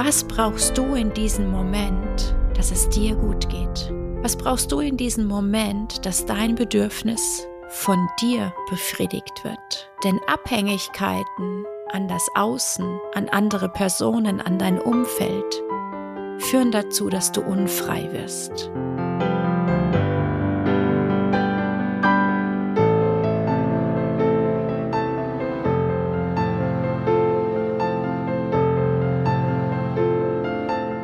Was brauchst du in diesem Moment, dass es dir gut geht? Was brauchst du in diesem Moment, dass dein Bedürfnis von dir befriedigt wird? Denn Abhängigkeiten an das Außen, an andere Personen, an dein Umfeld führen dazu, dass du unfrei wirst.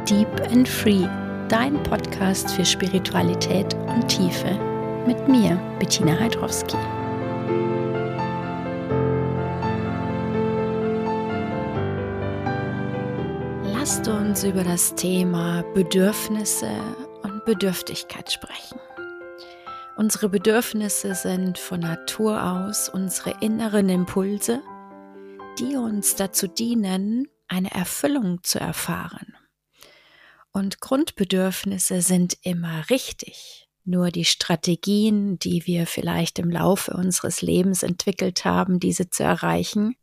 Deep and Free, dein Podcast für Spiritualität und Tiefe. Mit mir, Bettina Heidrowski. Lasst uns über das Thema Bedürfnisse und Bedürftigkeit sprechen. Unsere Bedürfnisse sind von Natur aus unsere inneren Impulse, die uns dazu dienen, eine Erfüllung zu erfahren. Und Grundbedürfnisse sind immer richtig. Nur die Strategien, die wir vielleicht im Laufe unseres Lebens entwickelt haben, diese zu erreichen,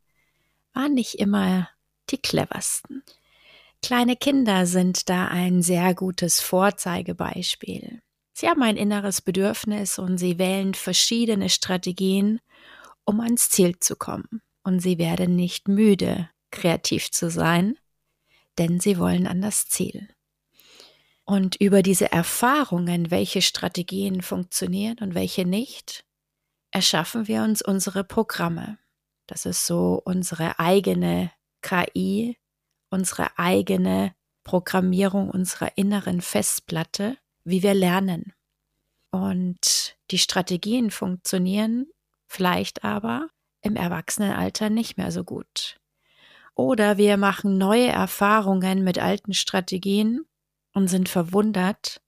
waren nicht immer die cleversten. Kleine Kinder sind da ein sehr gutes Vorzeigebeispiel. Sie haben ein inneres Bedürfnis und sie wählen verschiedene Strategien, um ans Ziel zu kommen. Und sie werden nicht müde, kreativ zu sein, denn sie wollen an das Ziel. Und über diese Erfahrungen, welche Strategien funktionieren und welche nicht, erschaffen wir uns unsere Programme. Das ist so unsere eigene KI, unsere eigene Programmierung unserer inneren Festplatte, wie wir lernen. Und die Strategien funktionieren vielleicht aber im Erwachsenenalter nicht mehr so gut. Oder wir machen neue Erfahrungen mit alten Strategien und sind verwundert,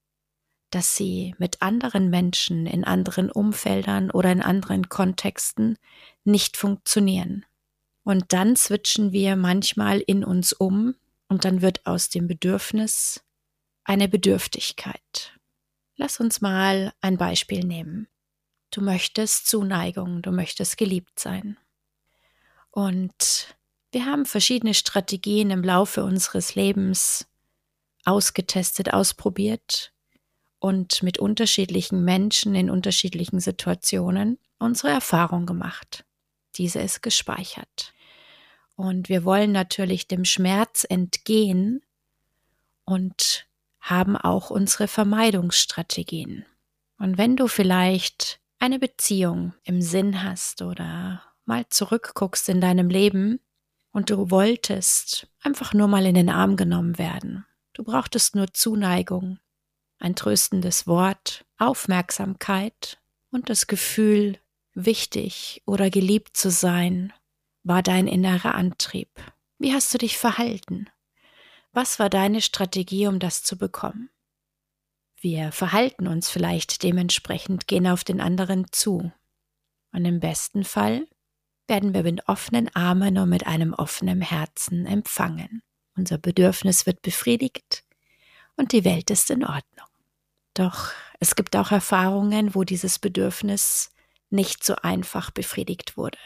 dass sie mit anderen Menschen in anderen Umfeldern oder in anderen Kontexten nicht funktionieren. Und dann switchen wir manchmal in uns um und dann wird aus dem Bedürfnis eine Bedürftigkeit. Lass uns mal ein Beispiel nehmen. Du möchtest Zuneigung, du möchtest geliebt sein. Und wir haben verschiedene Strategien im Laufe unseres Lebens ausgetestet, ausprobiert und mit unterschiedlichen Menschen in unterschiedlichen Situationen unsere Erfahrung gemacht. Diese ist gespeichert. Und wir wollen natürlich dem Schmerz entgehen und haben auch unsere Vermeidungsstrategien. Und wenn du vielleicht eine Beziehung im Sinn hast oder mal zurückguckst in deinem Leben und du wolltest einfach nur mal in den Arm genommen werden Du brauchtest nur Zuneigung, ein tröstendes Wort, Aufmerksamkeit und das Gefühl, wichtig oder geliebt zu sein, war dein innerer Antrieb. Wie hast du dich verhalten? Was war deine Strategie, um das zu bekommen? Wir verhalten uns vielleicht dementsprechend, gehen auf den anderen zu. Und im besten Fall werden wir mit offenen Armen und mit einem offenen Herzen empfangen. Unser Bedürfnis wird befriedigt und die Welt ist in Ordnung. Doch es gibt auch Erfahrungen, wo dieses Bedürfnis nicht so einfach befriedigt wurde,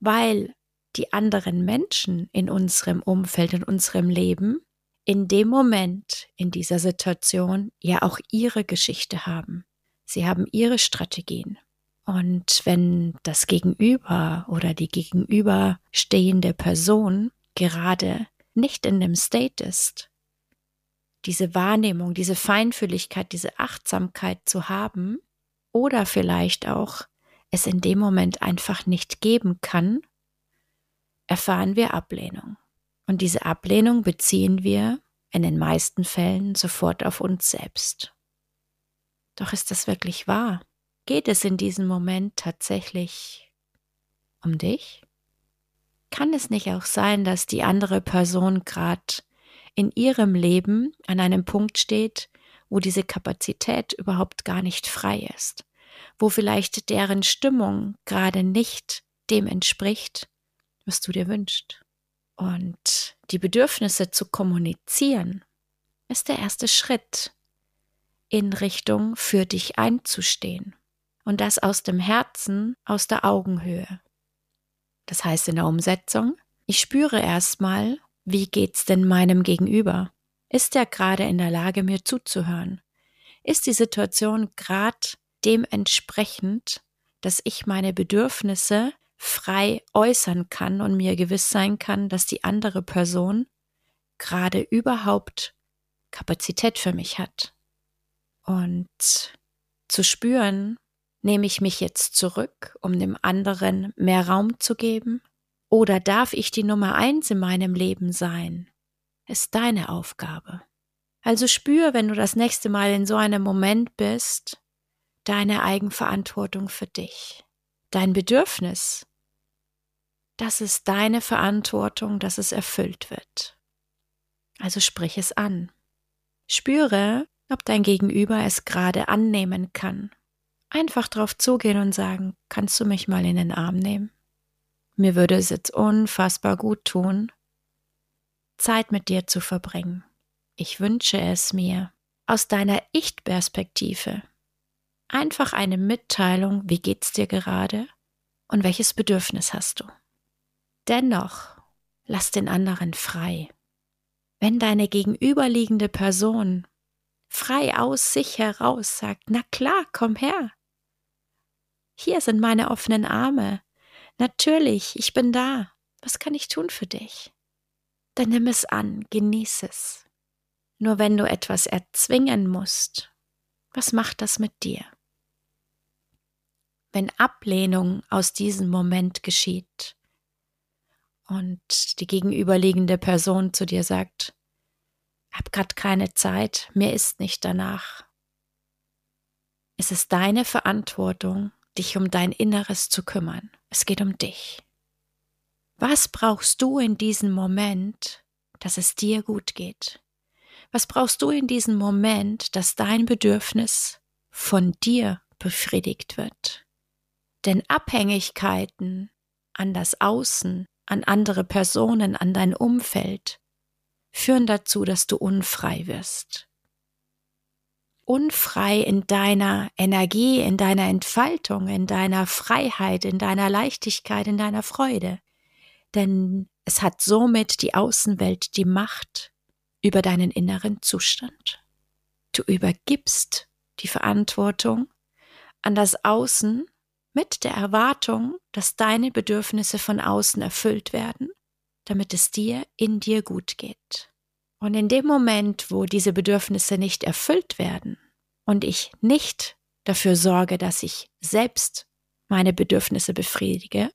weil die anderen Menschen in unserem Umfeld, in unserem Leben, in dem Moment, in dieser Situation ja auch ihre Geschichte haben. Sie haben ihre Strategien. Und wenn das Gegenüber oder die gegenüberstehende Person gerade nicht in dem State ist, diese Wahrnehmung, diese Feinfühligkeit, diese Achtsamkeit zu haben oder vielleicht auch es in dem Moment einfach nicht geben kann, erfahren wir Ablehnung. Und diese Ablehnung beziehen wir in den meisten Fällen sofort auf uns selbst. Doch ist das wirklich wahr? Geht es in diesem Moment tatsächlich um dich? Kann es nicht auch sein, dass die andere Person gerade in ihrem Leben an einem Punkt steht, wo diese Kapazität überhaupt gar nicht frei ist, wo vielleicht deren Stimmung gerade nicht dem entspricht, was du dir wünschst. Und die Bedürfnisse zu kommunizieren, ist der erste Schritt in Richtung für dich einzustehen. Und das aus dem Herzen, aus der Augenhöhe. Das heißt in der Umsetzung, ich spüre erstmal, wie geht's denn meinem Gegenüber? Ist er gerade in der Lage, mir zuzuhören? Ist die Situation gerade dementsprechend, dass ich meine Bedürfnisse frei äußern kann und mir gewiss sein kann, dass die andere Person gerade überhaupt Kapazität für mich hat. Und zu spüren, nehme ich mich jetzt zurück, um dem anderen mehr Raum zu geben? Oder darf ich die Nummer eins in meinem Leben sein? Ist deine Aufgabe. Also spür, wenn du das nächste Mal in so einem Moment bist, deine Eigenverantwortung für dich, dein Bedürfnis. Das ist deine Verantwortung, dass es erfüllt wird. Also sprich es an. Spüre, ob dein Gegenüber es gerade annehmen kann. Einfach drauf zugehen und sagen, kannst du mich mal in den Arm nehmen? Mir würde es jetzt unfassbar gut tun, Zeit mit dir zu verbringen. Ich wünsche es mir aus deiner Ich-Perspektive. Einfach eine Mitteilung, wie geht's dir gerade und welches Bedürfnis hast du. Dennoch lass den anderen frei. Wenn deine gegenüberliegende Person frei aus sich heraus sagt, na klar, komm her. Hier sind meine offenen Arme. Natürlich, ich bin da. Was kann ich tun für dich? Dann nimm es an, genieß es. Nur wenn du etwas erzwingen musst, was macht das mit dir? Wenn Ablehnung aus diesem Moment geschieht und die gegenüberliegende Person zu dir sagt, hab grad keine Zeit, mir ist nicht danach. Es ist deine Verantwortung, dich um dein Inneres zu kümmern. Es geht um dich. Was brauchst du in diesem Moment, dass es dir gut geht? Was brauchst du in diesem Moment, dass dein Bedürfnis von dir befriedigt wird? Denn Abhängigkeiten an das Außen, an andere Personen, an dein Umfeld führen dazu, dass du unfrei wirst. Unfrei in deiner Energie, in deiner Entfaltung, in deiner Freiheit, in deiner Leichtigkeit, in deiner Freude. Denn es hat somit die Außenwelt die Macht über deinen inneren Zustand. Du übergibst die Verantwortung an das Außen mit der Erwartung, dass deine Bedürfnisse von außen erfüllt werden damit es dir in dir gut geht. Und in dem Moment, wo diese Bedürfnisse nicht erfüllt werden und ich nicht dafür sorge, dass ich selbst meine Bedürfnisse befriedige,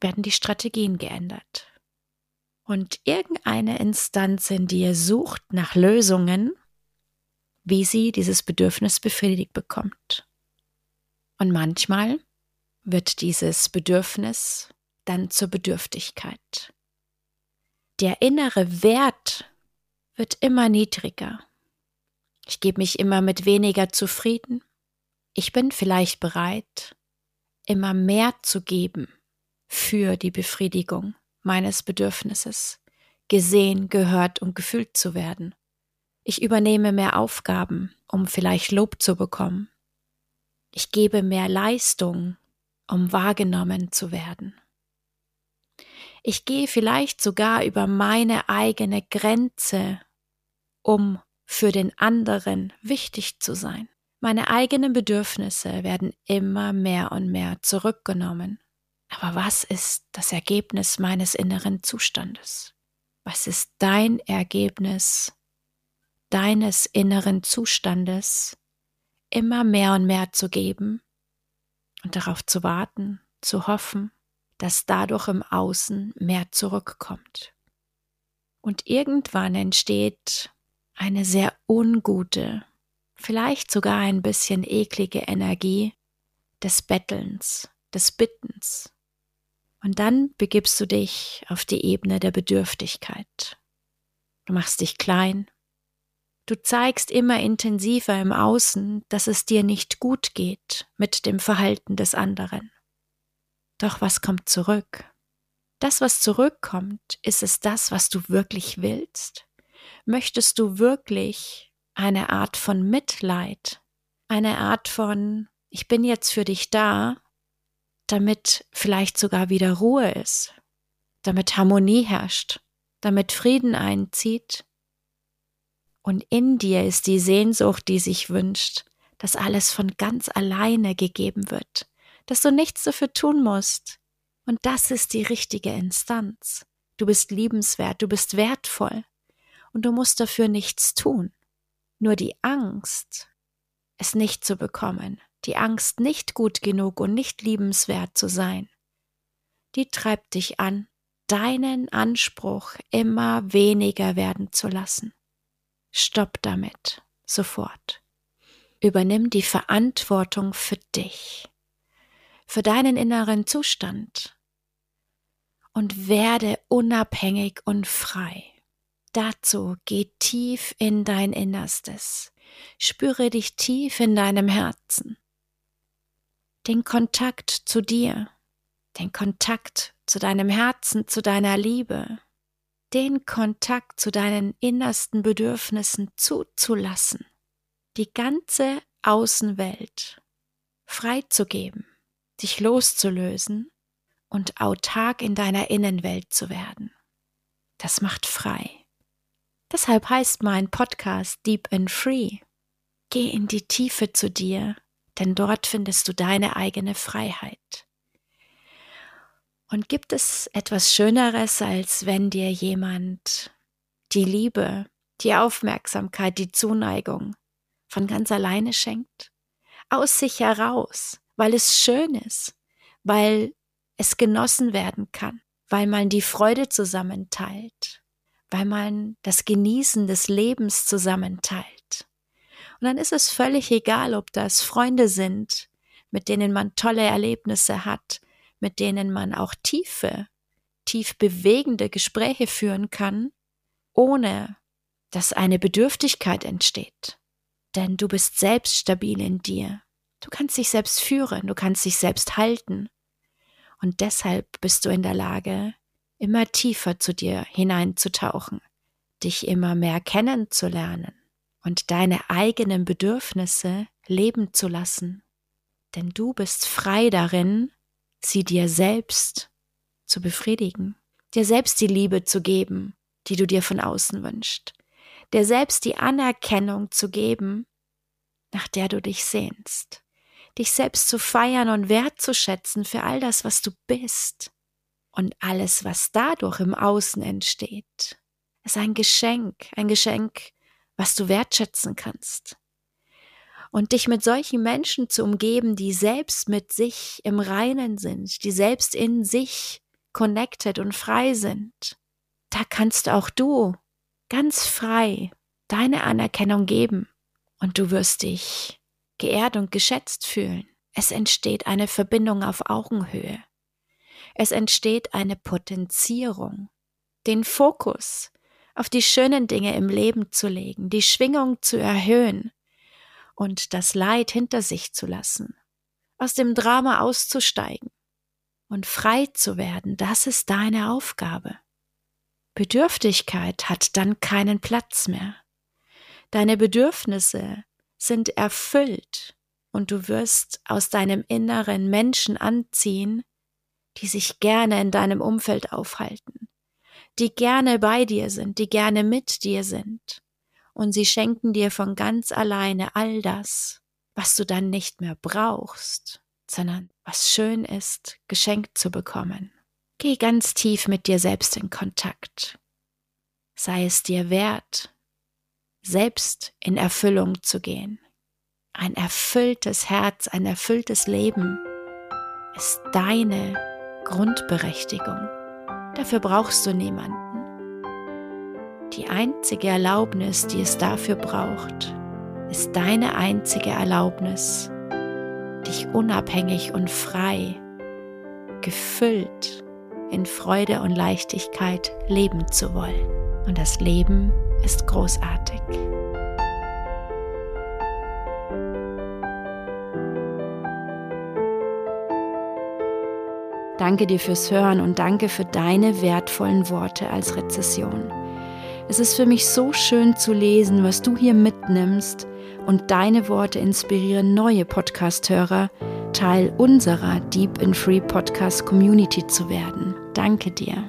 werden die Strategien geändert. Und irgendeine Instanz in dir sucht nach Lösungen, wie sie dieses Bedürfnis befriedigt bekommt. Und manchmal wird dieses Bedürfnis dann zur Bedürftigkeit der innere Wert wird immer niedriger. Ich gebe mich immer mit weniger zufrieden. Ich bin vielleicht bereit, immer mehr zu geben für die Befriedigung meines Bedürfnisses, gesehen, gehört und gefühlt zu werden. Ich übernehme mehr Aufgaben, um vielleicht Lob zu bekommen. Ich gebe mehr Leistung, um wahrgenommen zu werden. Ich gehe vielleicht sogar über meine eigene Grenze, um für den anderen wichtig zu sein. Meine eigenen Bedürfnisse werden immer mehr und mehr zurückgenommen. Aber was ist das Ergebnis meines inneren Zustandes? Was ist dein Ergebnis deines inneren Zustandes, immer mehr und mehr zu geben und darauf zu warten, zu hoffen, dass dadurch im Außen mehr zurückkommt. Und irgendwann entsteht eine sehr ungute, vielleicht sogar ein bisschen eklige Energie des Bettelns, des Bittens. Und dann begibst du dich auf die Ebene der Bedürftigkeit. Du machst dich klein. Du zeigst immer intensiver im Außen, dass es dir nicht gut geht mit dem Verhalten des anderen. Doch was kommt zurück? Das, was zurückkommt, ist es das, was du wirklich willst? Möchtest du wirklich eine Art von Mitleid, eine Art von ich bin jetzt für dich da, damit vielleicht sogar wieder Ruhe ist, damit Harmonie herrscht, damit Frieden einzieht. Und in dir ist die Sehnsucht, die sich wünscht, dass alles von ganz alleine gegeben wird, dass du nichts dafür tun musst. Und das ist die richtige Instanz. Du bist liebenswert, du bist wertvoll und du musst dafür nichts tun. Nur die Angst, es nicht zu bekommen, die Angst, nicht gut genug und nicht liebenswert zu sein, die treibt dich an, deinen Anspruch immer weniger werden zu lassen. Stopp damit, sofort. Übernimm die Verantwortung für dich, für deinen inneren Zustand und werde unabhängig und frei. Dazu geh tief in dein Innerstes, spüre dich tief in deinem Herzen, den Kontakt zu dir, den Kontakt zu deinem Herzen, zu deiner Liebe, den Kontakt zu deinen innersten Bedürfnissen zuzulassen, die ganze Außenwelt freizugeben, dich loszulösen und autark in deiner Innenwelt zu werden. Das macht frei. Deshalb heißt mein Podcast Deep and Free. Geh in die Tiefe zu dir, denn dort findest du deine eigene Freiheit. Und gibt es etwas Schöneres, als wenn dir jemand die Liebe, die Aufmerksamkeit, die Zuneigung von ganz alleine schenkt? Aus sich heraus, weil es schön ist, weil es genossen werden kann, weil man die Freude zusammenteilt, weil man das Genießen des Lebens zusammenteilt. Und dann ist es völlig egal, ob das Freunde sind, mit denen man tolle Erlebnisse hat, mit denen man auch tiefe, tief bewegende Gespräche führen kann, ohne dass eine Bedürftigkeit entsteht. Denn du bist selbst stabil in dir. Du kannst dich selbst führen, du kannst dich selbst halten. Und deshalb bist du in der Lage, immer tiefer zu dir hineinzutauchen, dich immer mehr kennenzulernen und deine eigenen Bedürfnisse leben zu lassen. Denn du bist frei darin, sie dir selbst zu befriedigen, dir selbst die Liebe zu geben, die du dir von außen wünschst, dir selbst die Anerkennung zu geben, nach der du dich sehnst, dich selbst zu feiern und wertzuschätzen für all das, was du bist und alles, was dadurch im Außen entsteht, ist ein Geschenk, ein Geschenk, was du wertschätzen kannst. Und dich mit solchen Menschen zu umgeben, die selbst mit sich im Reinen sind, die selbst in sich connected und frei sind, da kannst auch du ganz frei deine Anerkennung geben und du wirst dich geehrt und geschätzt fühlen. Es entsteht eine Verbindung auf Augenhöhe. Es entsteht eine Potenzierung, den Fokus auf die schönen Dinge im Leben zu legen, die Schwingung zu erhöhen und das Leid hinter sich zu lassen, aus dem Drama auszusteigen und frei zu werden, das ist deine Aufgabe. Bedürftigkeit hat dann keinen Platz mehr. Deine Bedürfnisse sind erfüllt und du wirst aus deinem Inneren Menschen anziehen, die sich gerne in deinem Umfeld aufhalten, die gerne bei dir sind, die gerne mit dir sind. Und sie schenken dir von ganz alleine all das, was du dann nicht mehr brauchst, sondern was schön ist, geschenkt zu bekommen. Geh ganz tief mit dir selbst in Kontakt. Sei es dir wert, selbst in Erfüllung zu gehen. Ein erfülltes Herz, ein erfülltes Leben ist deine Grundberechtigung. Dafür brauchst du niemanden. Die einzige Erlaubnis, die es dafür braucht, ist deine einzige Erlaubnis, dich unabhängig und frei, gefüllt in Freude und Leichtigkeit leben zu wollen. Und das Leben ist großartig. Danke dir fürs Hören und danke für deine wertvollen Worte als Rezession. Es ist für mich so schön zu lesen, was du hier mitnimmst und deine Worte inspirieren neue Podcast-Hörer, Teil unserer Deep in Free Podcast Community zu werden. Danke dir.